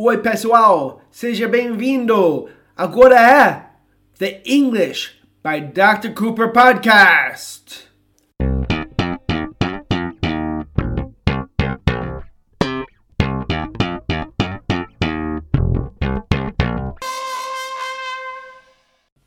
Oi, pessoal, seja bem-vindo. Agora é The English by Dr. Cooper Podcast.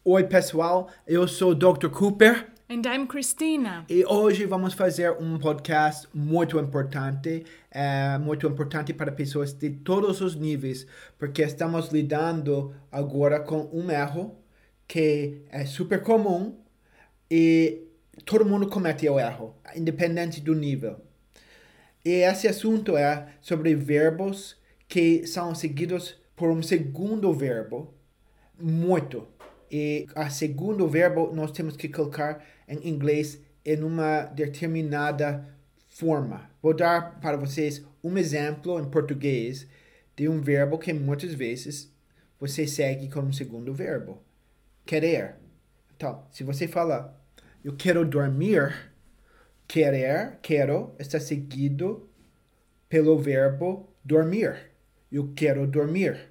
Oi, pessoal, eu sou o Dr. Cooper. And I'm Christina. E hoje vamos fazer um podcast muito importante, é, muito importante para pessoas de todos os níveis, porque estamos lidando agora com um erro que é super comum e todo mundo comete o erro, independente do nível. E esse assunto é sobre verbos que são seguidos por um segundo verbo, muito. E a segundo verbo nós temos que colocar em inglês em uma determinada forma. Vou dar para vocês um exemplo em português de um verbo que muitas vezes você segue como um segundo verbo. Querer. Então, se você fala eu quero dormir, querer, quero, está seguido pelo verbo dormir. Eu quero dormir.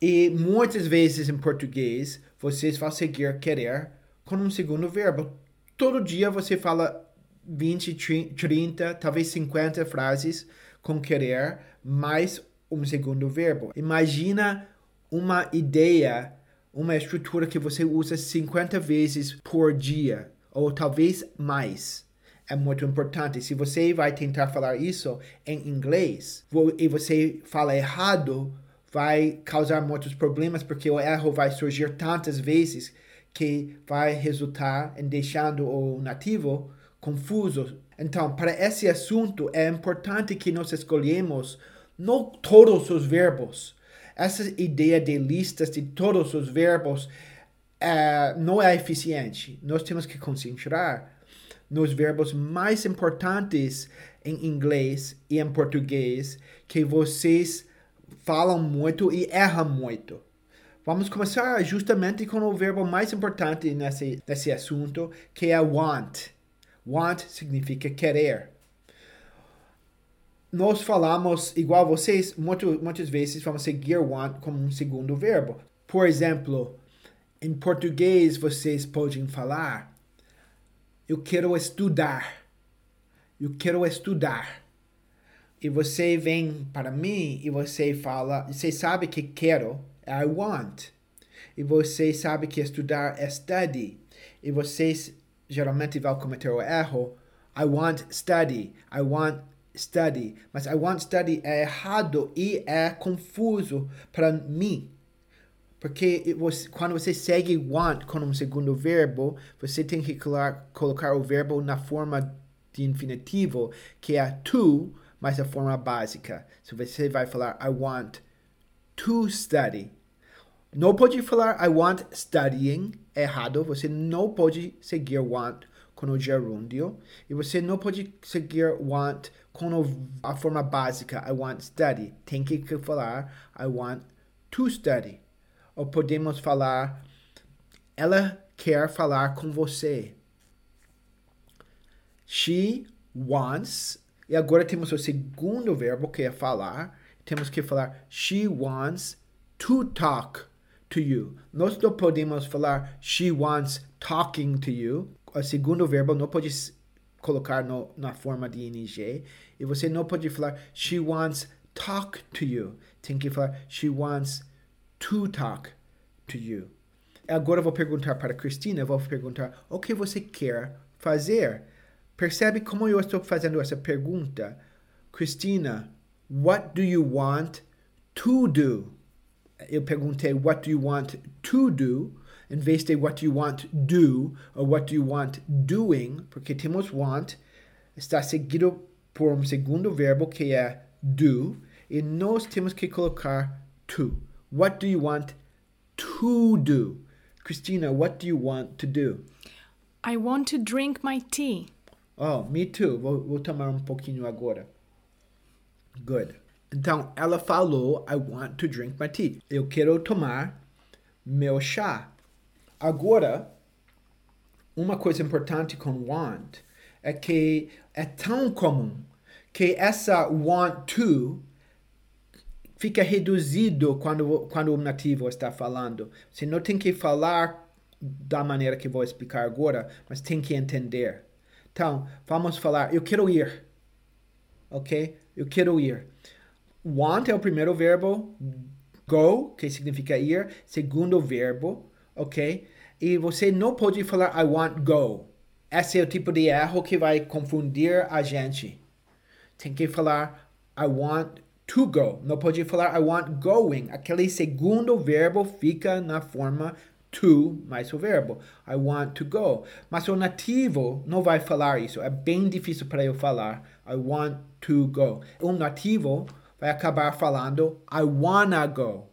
E muitas vezes em português vocês vão seguir querer com um segundo verbo. Todo dia você fala 20, 30, talvez 50 frases com querer, mais um segundo verbo. Imagina uma ideia, uma estrutura que você usa 50 vezes por dia, ou talvez mais. É muito importante. Se você vai tentar falar isso em inglês e você fala errado, vai causar muitos problemas, porque o erro vai surgir tantas vezes que vai resultar em deixando o nativo confuso. Então, para esse assunto, é importante que nós escolhemos não todos os verbos. Essa ideia de listas de todos os verbos é, não é eficiente. Nós temos que concentrar nos verbos mais importantes em inglês e em português que vocês falam muito e erram muito. Vamos começar justamente com o verbo mais importante nesse, nesse assunto, que é want. Want significa querer. Nós falamos, igual vocês, muito, muitas vezes vamos seguir want como um segundo verbo. Por exemplo, em português vocês podem falar: Eu quero estudar. Eu quero estudar. E você vem para mim e você fala: Você sabe que quero I want. E você sabe que estudar é study. E vocês geralmente vão cometer o erro. I want study. I want study. Mas I want study é errado e é confuso para mim. Porque você, quando você segue want com um segundo verbo, você tem que colocar, colocar o verbo na forma de infinitivo, que é to, mas a forma básica. Se você vai falar I want to study. Não pode falar I want studying errado. Você não pode seguir want com o gerúndio. E você não pode seguir want com a forma básica I want study. Tem que falar I want to study. Ou podemos falar ela quer falar com você. She wants. E agora temos o segundo verbo que é falar. Temos que falar she wants to talk to you. Nós não podemos falar she wants talking to you. O segundo verbo não pode colocar no, na forma de ing. E você não pode falar she wants talk to you. Tem que falar she wants to talk to you. Agora eu vou perguntar para a Cristina, vou perguntar o que você quer fazer. Percebe como eu estou fazendo essa pergunta? Cristina, what do you want to do? eu perguntei what do you want to do, em vez de what do you want do ou what do you want doing, porque temos want, está seguido por um segundo verbo que é do, e nós temos que colocar to. What do you want to do? Christina, what do you want to do? I want to drink my tea. Oh, me too. Vou, vou tomar um pouquinho agora. Good. Então, ela falou, I want to drink my tea. Eu quero tomar meu chá. Agora, uma coisa importante com want é que é tão comum que essa want to fica reduzido quando, quando o nativo está falando. Você não tem que falar da maneira que vou explicar agora, mas tem que entender. Então, vamos falar, eu quero ir. Ok? Eu quero ir. Want é o primeiro verbo, go, que significa ir, segundo verbo, ok? E você não pode falar I want go. Esse é o tipo de erro que vai confundir a gente. Tem que falar I want to go. Não pode falar I want going. Aquele segundo verbo fica na forma to mais o verbo. I want to go. Mas o nativo não vai falar isso. É bem difícil para eu falar I want to go. O nativo vai acabar falando I wanna go.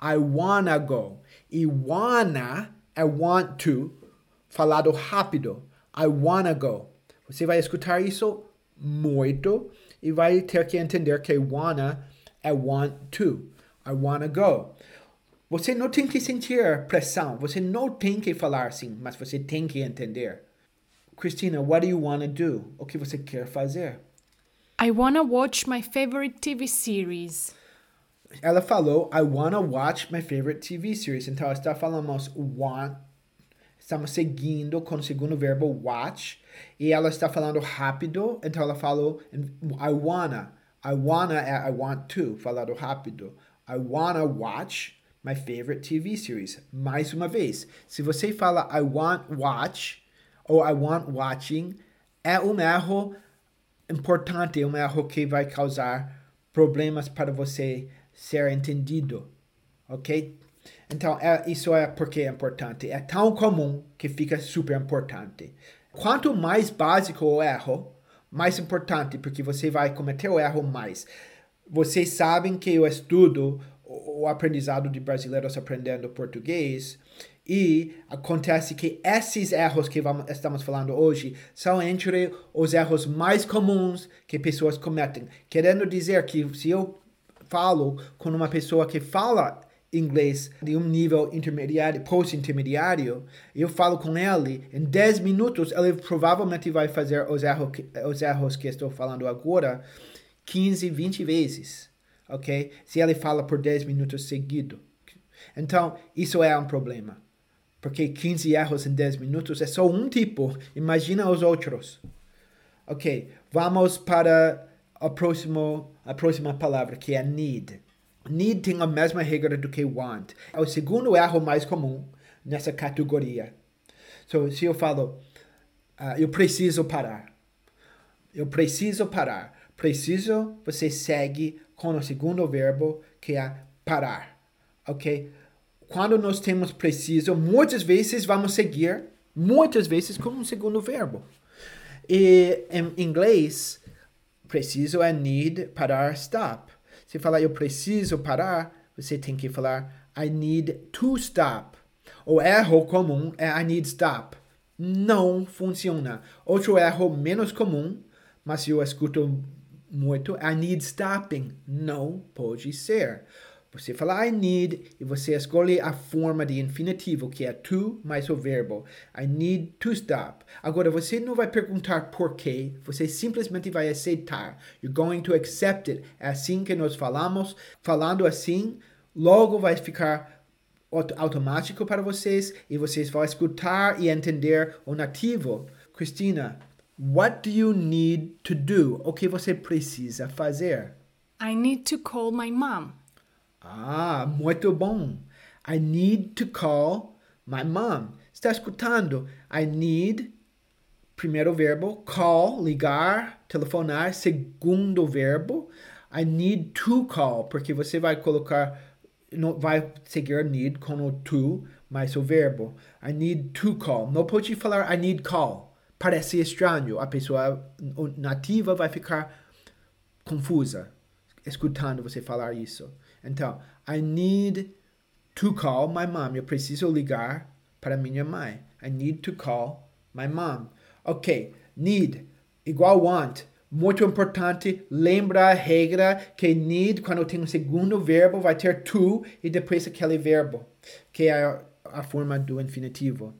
I wanna go. E wanna é want to falado rápido. I wanna go. Você vai escutar isso muito e vai ter que entender que wanna é want to. I wanna go. Você não tem que sentir pressão, você não tem que falar assim, mas você tem que entender. Cristina, what do you want to do? O que você quer fazer? I wanna watch my favorite TV series. Ela falou, I wanna watch my favorite TV series. Então, está falando want, estamos seguindo com o segundo verbo watch, e ela está falando rápido, então ela falou, I wanna. I wanna é I want to, falado rápido. I wanna watch my favorite TV series. Mais uma vez, se você fala I want watch ou I want watching, é um erro importante, é um erro que vai causar problemas para você ser entendido, ok? Então, é, isso é porque é importante. É tão comum que fica super importante. Quanto mais básico o erro, mais importante, porque você vai cometer o erro mais. Vocês sabem que eu estudo o aprendizado de brasileiros aprendendo português. E acontece que esses erros que vamos, estamos falando hoje são entre os erros mais comuns que pessoas cometem. Querendo dizer que se eu falo com uma pessoa que fala inglês de um nível intermediário, post-intermediário, eu falo com ele, em 10 minutos ele provavelmente vai fazer os erros, os erros que estou falando agora 15, 20 vezes ok? Se ele fala por 10 minutos seguido. Então, isso é um problema. Porque 15 erros em 10 minutos é só um tipo. Imagina os outros. Ok, vamos para a, próximo, a próxima palavra, que é need. Need tem a mesma regra do que want. É o segundo erro mais comum nessa categoria. So, se eu falo, uh, eu preciso parar. Eu preciso parar. Preciso, você segue com o segundo verbo, que é parar. Ok? Quando nós temos preciso, muitas vezes vamos seguir, muitas vezes com um segundo verbo. E em inglês, preciso é need, parar, stop. Se falar eu preciso parar, você tem que falar I need to stop. O erro comum é I need stop. Não funciona. Outro erro menos comum, mas eu escuto muito I need stopping. Não pode ser. Você fala I need e você escolhe a forma de infinitivo, que é to mais o verbo. I need to stop. Agora, você não vai perguntar por quê, você simplesmente vai aceitar. You're going to accept it. É assim que nós falamos. Falando assim, logo vai ficar automático para vocês e vocês vão escutar e entender o nativo. Cristina, What do you need to do? O que você precisa fazer? I need to call my mom. Ah, muito bom. I need to call my mom. Está escutando? I need, primeiro verbo, call, ligar, telefonar, segundo verbo. I need to call, porque você vai colocar, não vai seguir need com o to mais o verbo. I need to call. Não pode falar I need call parece estranho, a pessoa nativa vai ficar confusa escutando você falar isso. Então, I need to call my mom. Eu preciso ligar para minha mãe. I need to call my mom. Ok, need igual want. Muito importante, lembra a regra que need, quando tem um segundo verbo, vai ter to e depois aquele verbo, que é a, a forma do infinitivo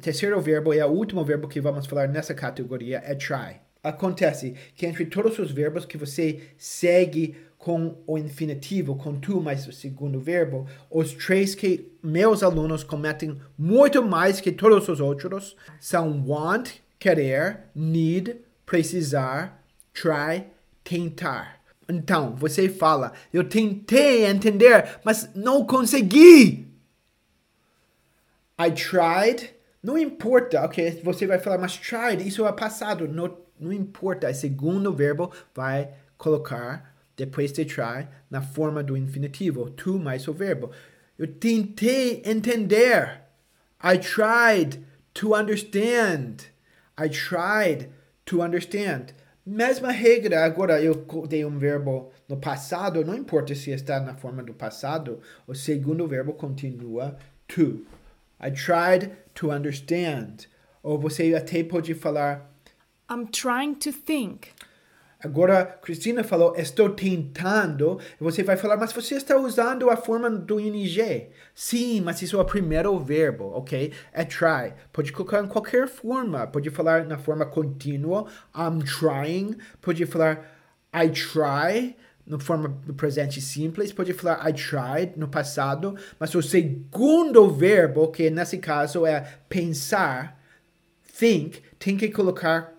terceiro verbo e o último verbo que vamos falar nessa categoria é try. acontece que entre todos os verbos que você segue com o infinitivo, com tu mais o segundo verbo, os três que meus alunos cometem muito mais que todos os outros são want, querer, need, precisar, try, tentar. Então, você fala, eu tentei entender, mas não consegui. I tried, não importa, ok? Você vai falar, mas tried, isso é passado, não, não importa. O segundo verbo vai colocar, depois de try, na forma do infinitivo, to mais o verbo. Eu tentei entender. I tried to understand. I tried to understand. Mesma regra, agora eu dei um verbo no passado, não importa se está na forma do passado, o segundo verbo continua to. I tried to understand. Ou você até pode falar. I'm trying to think. Agora, Cristina falou, estou tentando. Você vai falar, mas você está usando a forma do ing. Sim, mas isso é o primeiro verbo, ok? É try. Pode colocar em qualquer forma. Pode falar na forma contínua. I'm trying. Pode falar I try no forma do presente simples, pode falar I tried no passado, mas o segundo verbo, que nesse caso é pensar, think, tem que colocar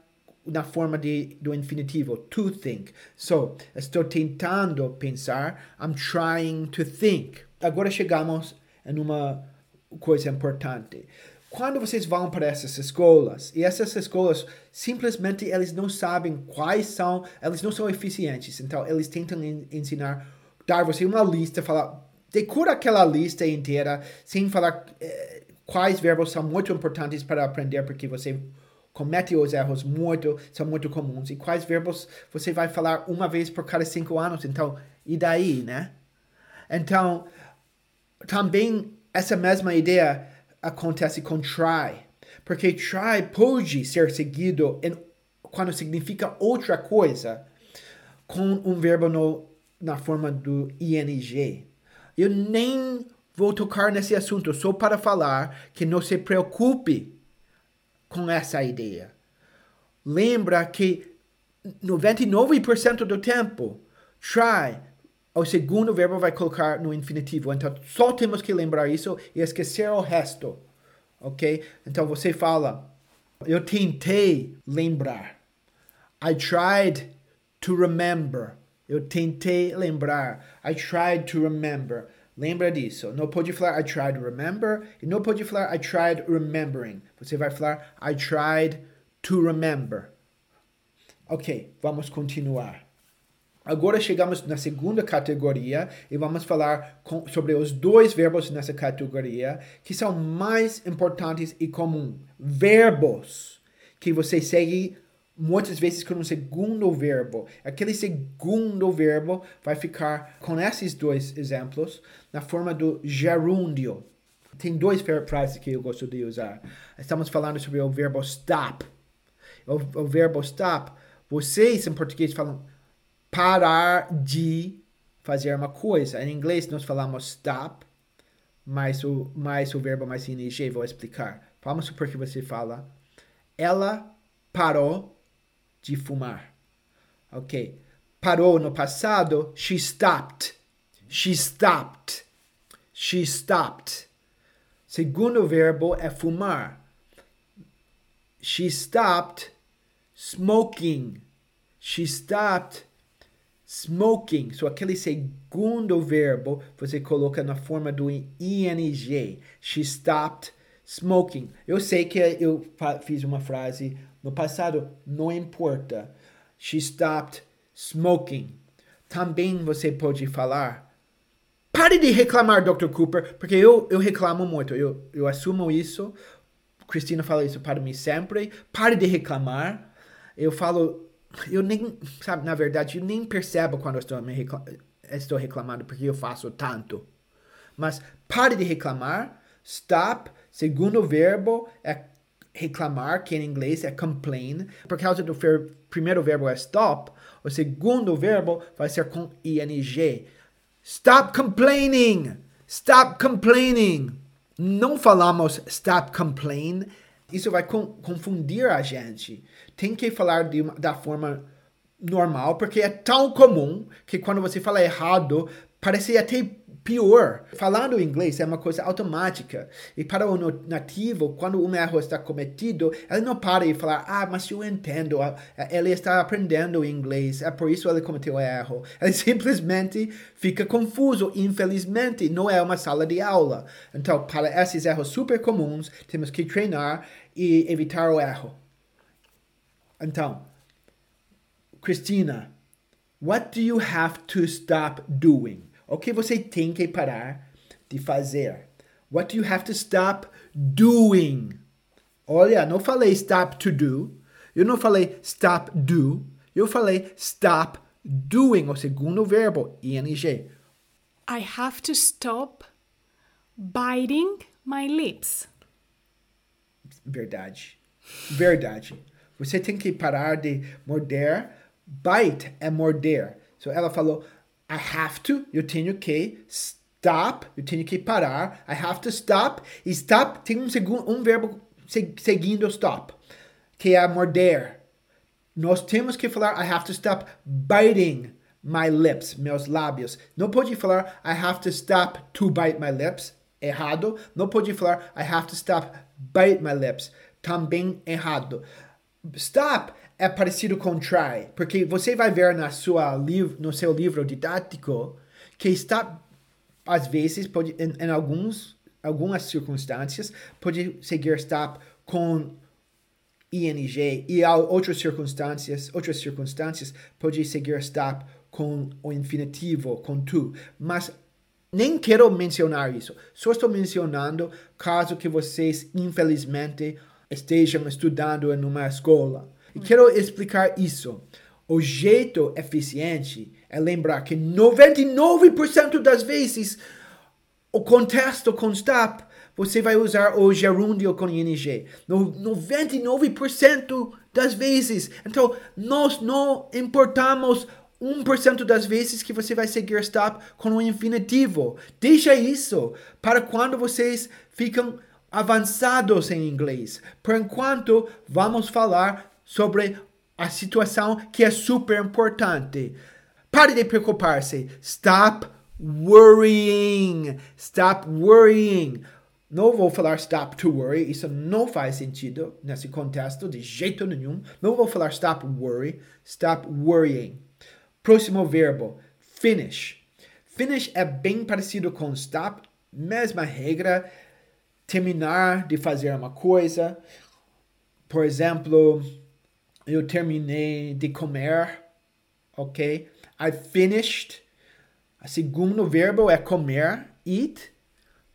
na forma de, do infinitivo, to think. So, estou tentando pensar, I'm trying to think. Agora chegamos em uma coisa importante quando vocês vão para essas escolas, e essas escolas simplesmente eles não sabem quais são, eles não são eficientes, então eles tentam ensinar, dar você uma lista, falar, decora aquela lista inteira, sem falar eh, quais verbos são muito importantes para aprender, porque você comete os erros muito, são muito comuns, e quais verbos você vai falar uma vez por cada cinco anos, então, e daí, né? Então, também essa mesma ideia acontece com try. Porque try pode ser seguido em, quando significa outra coisa com um verbo no, na forma do ing. Eu nem vou tocar nesse assunto só para falar que não se preocupe com essa ideia. Lembra que 99% do tempo, try, o segundo verbo vai colocar no infinitivo. Então, só temos que lembrar isso e esquecer o resto. Ok? Então, você fala, eu tentei lembrar. I tried to remember. Eu tentei lembrar. I tried to remember. Lembra disso. Não pode falar I tried to remember e não pode falar I tried remembering. Você vai falar I tried to remember. Ok, vamos continuar. Agora chegamos na segunda categoria e vamos falar com, sobre os dois verbos nessa categoria que são mais importantes e comuns. Verbos que você segue muitas vezes com um segundo verbo. Aquele segundo verbo vai ficar com esses dois exemplos na forma do gerúndio. Tem duas frases que eu gosto de usar. Estamos falando sobre o verbo stop. O, o verbo stop, vocês em português falam parar de fazer uma coisa. Em inglês nós falamos stop, mas o, mais o verbo mais ing, vou explicar. Vamos supor que você fala, ela parou de fumar. Ok. Parou no passado, she stopped. She stopped. She stopped. Segundo verbo é fumar. She stopped smoking. She stopped Smoking, so aquele segundo verbo você coloca na forma do ing. She stopped smoking. Eu sei que eu fiz uma frase no passado, não importa. She stopped smoking. Também você pode falar. Pare de reclamar, Dr. Cooper, porque eu, eu reclamo muito. Eu, eu assumo isso. Cristina fala isso para mim sempre. Pare de reclamar. Eu falo eu nem, sabe, na verdade, eu nem percebo quando eu estou, me reclam estou reclamando porque eu faço tanto. Mas pare de reclamar. Stop, segundo verbo é reclamar, que em inglês é complain. Por causa do primeiro verbo é stop, o segundo verbo vai ser com ing. Stop complaining! Stop complaining! Não falamos stop complain isso vai confundir a gente. Tem que falar de, da forma normal, porque é tão comum que quando você fala errado, parece até pior. Falando inglês é uma coisa automática. E para o nativo, quando um erro está cometido, ele não para e falar, ah, mas eu entendo, ele está aprendendo inglês, é por isso ele cometeu erro. Ele simplesmente fica confuso. Infelizmente, não é uma sala de aula. Então, para esses erros super comuns, temos que treinar e evitar o erro. Então, Cristina, what do you have to stop doing? O que você tem que parar de fazer? What do you have to stop doing? Olha, não falei stop to do. Eu não falei stop do. Eu falei stop doing, o segundo verbo, ing. I have to stop biting my lips. Verdade. Verdade. Você tem que parar de morder. Bite é morder. So ela falou, I have to, eu tenho que stop, eu tenho que parar. I have to stop. E stop tem um, segundo, um verbo seguindo stop, que é morder. Nós temos que falar I have to stop biting my lips, meus lábios. Não pode falar I have to stop to bite my lips, errado. Não pode falar I have to stop bite my lips, também errado. Stop! É parecido com try, porque você vai ver na sua no seu livro didático que está às vezes pode em, em alguns algumas circunstâncias pode seguir stop com ing e outras circunstâncias outras circunstâncias pode seguir stop com o infinitivo com tu. Mas nem quero mencionar isso. Só estou mencionando caso que vocês infelizmente estejam estudando em uma escola e quero explicar isso. O jeito eficiente é lembrar que 99% das vezes o contexto com stop você vai usar o gerúndio com ing. No 99% das vezes. Então, nós não importamos 1% das vezes que você vai seguir stop com o infinitivo. Deixa isso para quando vocês ficam avançados em inglês. Por enquanto, vamos falar sobre a situação que é super importante. Pare de preocupar-se. Stop worrying. Stop worrying. Não vou falar stop to worry, isso não faz sentido nesse contexto de jeito nenhum. Não vou falar stop worry, stop worrying. Próximo verbo, finish. Finish é bem parecido com stop, mesma regra, terminar de fazer uma coisa. Por exemplo, eu terminei de comer, ok? I finished. O segundo verbo é comer, eat.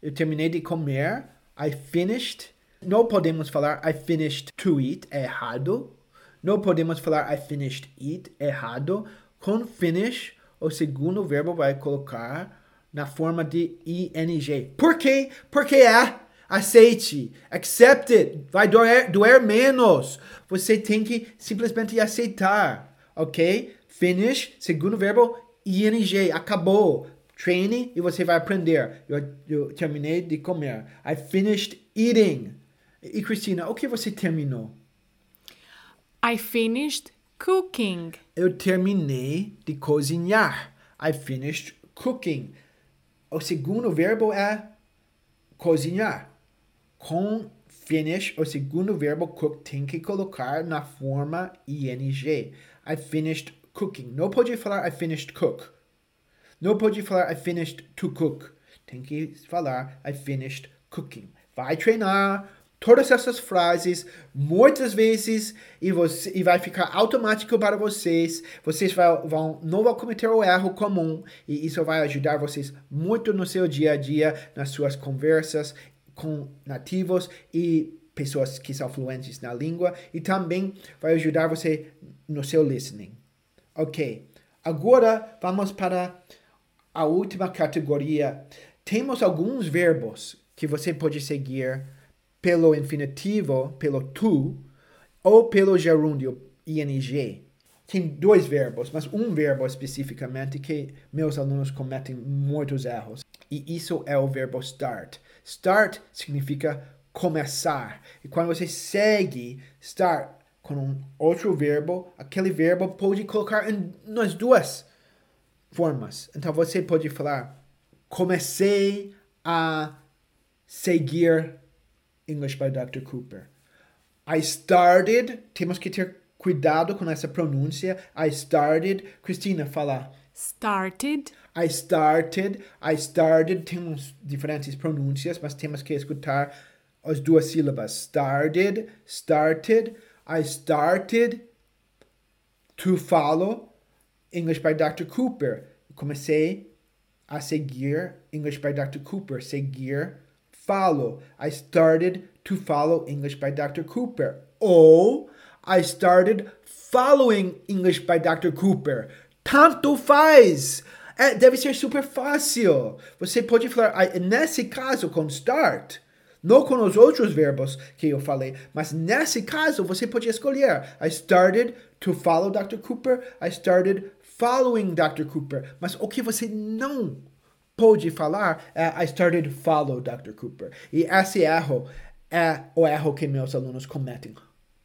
Eu terminei de comer. I finished. Não podemos falar I finished to eat, é errado. Não podemos falar I finished eat, é errado. Com finish, o segundo verbo vai colocar na forma de ing. Por quê? Porque é Aceite. Accept it. Vai doer, doer menos. Você tem que simplesmente aceitar. Ok? Finish. Segundo verbo, ing. Acabou. Treine e você vai aprender. Eu, eu terminei de comer. I finished eating. E Cristina, o que você terminou? I finished cooking. Eu terminei de cozinhar. I finished cooking. O segundo verbo é cozinhar com finish, o segundo verbo cook tem que colocar na forma ing. I finished cooking. Não pode falar I finished cook. Não pode falar I finished to cook. Tem que falar I finished cooking. Vai treinar todas essas frases muitas vezes e, você, e vai ficar automático para vocês. Vocês vai, vão, não vão cometer o erro comum e isso vai ajudar vocês muito no seu dia a dia, nas suas conversas com nativos e pessoas que são fluentes na língua e também vai ajudar você no seu listening. Ok, agora vamos para a última categoria. Temos alguns verbos que você pode seguir pelo infinitivo, pelo tu, ou pelo gerúndio ing. Tem dois verbos, mas um verbo especificamente que meus alunos cometem muitos erros. E isso é o verbo start. Start significa começar. E quando você segue start com um outro verbo, aquele verbo pode colocar em, nas duas formas. Então você pode falar: comecei a seguir English by Dr. Cooper. I started, temos que ter cuidado com essa pronúncia. I started, Cristina, fala. Started. I started, I started, temos diferentes pronúncias, mas temos que escutar as duas sílabas. Started, started, I started to follow English by Dr. Cooper. Comecei a seguir English by Dr. Cooper. Seguir, follow. I started to follow English by Dr. Cooper. Ou I started following English by Dr. Cooper. Tanto faz. É, deve ser super fácil. Você pode falar, nesse caso, com start, não com os outros verbos que eu falei, mas nesse caso você pode escolher. I started to follow Dr. Cooper. I started following Dr. Cooper. Mas o que você não pode falar é I started follow Dr. Cooper. E esse erro é o erro que meus alunos cometem.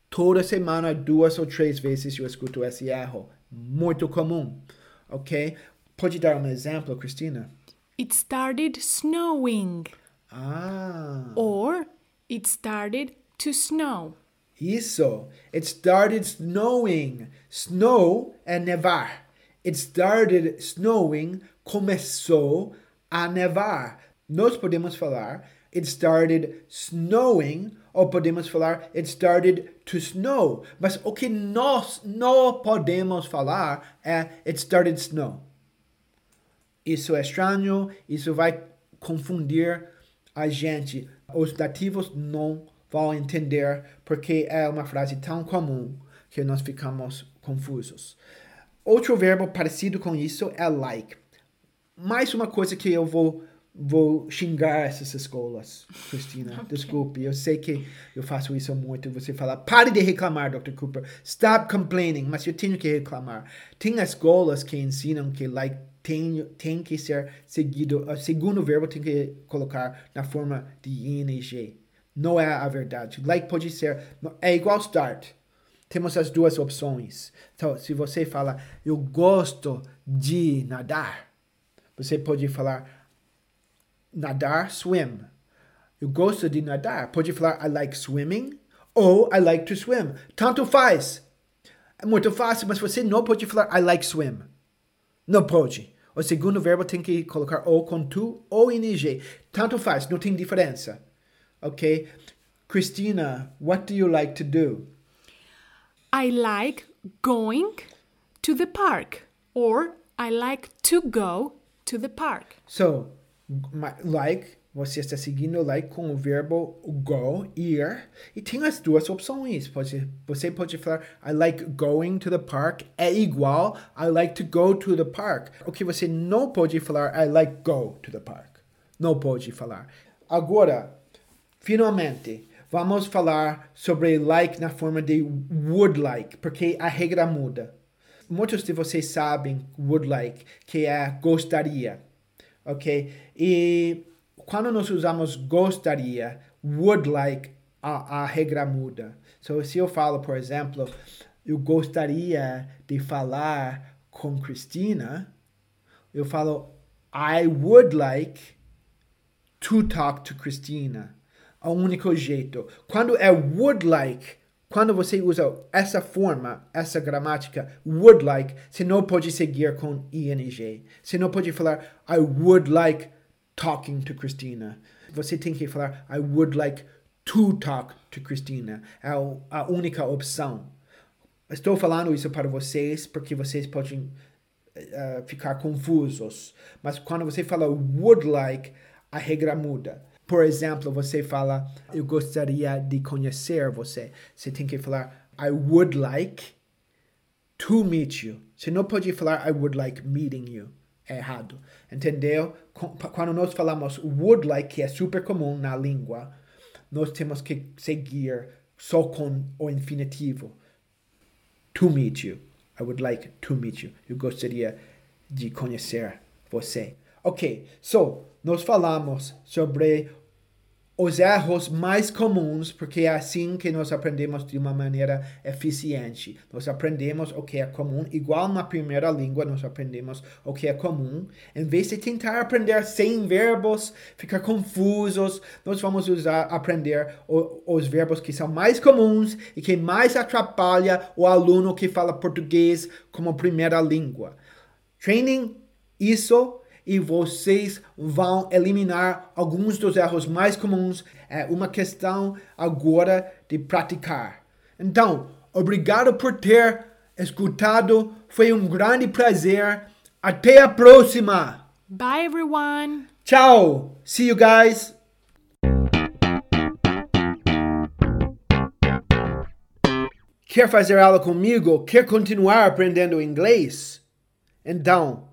Toda semana, duas ou três vezes eu escuto esse erro. Muito comum, ok? Pode dar um exemplo, Cristina? It started snowing. Ah. Or it started to snow. Isso. It started snowing. Snow é nevar. It started snowing. Começou a nevar. Nós podemos falar it started snowing ou podemos falar it started to snow. Mas o que nós não podemos falar é it started snow. Isso é estranho, isso vai confundir a gente. Os dativos não vão entender porque é uma frase tão comum que nós ficamos confusos. Outro verbo parecido com isso é like. Mais uma coisa que eu vou vou xingar essas escolas, Cristina. Okay. Desculpe, eu sei que eu faço isso muito. Você fala, pare de reclamar, Dr. Cooper. Stop complaining. Mas eu tenho que reclamar. Tem escolas que ensinam que like tem, tem que ser seguido, o segundo verbo tem que colocar na forma de ing. Não é a verdade. Like pode ser, é igual start. Temos as duas opções. Então, se você fala, eu gosto de nadar, você pode falar, nadar, swim. Eu gosto de nadar. Pode falar, I like swimming ou I like to swim. Tanto faz. É muito fácil, mas você não pode falar, I like swim. Não pode. O segundo verbo tem que colocar ou com tu ou ing. Tanto faz, não tem diferença. Ok? Christina, what do you like to do? I like going to the park. Or I like to go to the park. So, like você está seguindo like com o verbo go, ir, e tem as duas opções. Pode, você pode falar I like going to the park é igual I like to go to the park. O que você não pode falar I like go to the park. Não pode falar. Agora, finalmente, vamos falar sobre like na forma de would like, porque a regra muda. Muitos de vocês sabem would like, que é gostaria, ok? E quando nós usamos gostaria, would like, a, a regra muda. So, se eu falo, por exemplo, eu gostaria de falar com Cristina, eu falo, I would like to talk to Christina. É o único jeito. Quando é would like, quando você usa essa forma, essa gramática, would like, você não pode seguir com ing. Você não pode falar, I would like talking to Christina. Você tem que falar I would like to talk to Christina. É a única opção. Estou falando isso para vocês porque vocês podem uh, ficar confusos. Mas quando você fala would like, a regra muda. Por exemplo, você fala eu gostaria de conhecer você. Você tem que falar I would like to meet you. Você não pode falar I would like meeting you é errado. Entendeu? Quando nós falamos would like, que é super comum na língua, nós temos que seguir só com o infinitivo. To meet you. I would like to meet you. Eu gostaria de conhecer você. Ok, so, nós falamos sobre os erros mais comuns, porque é assim que nós aprendemos de uma maneira eficiente. Nós aprendemos o que é comum, igual na primeira língua, nós aprendemos o que é comum. Em vez de tentar aprender sem verbos, ficar confusos, nós vamos usar aprender o, os verbos que são mais comuns e que mais atrapalha o aluno que fala português como primeira língua. Treinem isso e vocês vão eliminar alguns dos erros mais comuns. É uma questão agora de praticar. Então, obrigado por ter escutado. Foi um grande prazer. Até a próxima. Bye, everyone. Tchau. See you guys. Quer fazer aula comigo? Quer continuar aprendendo inglês? Então,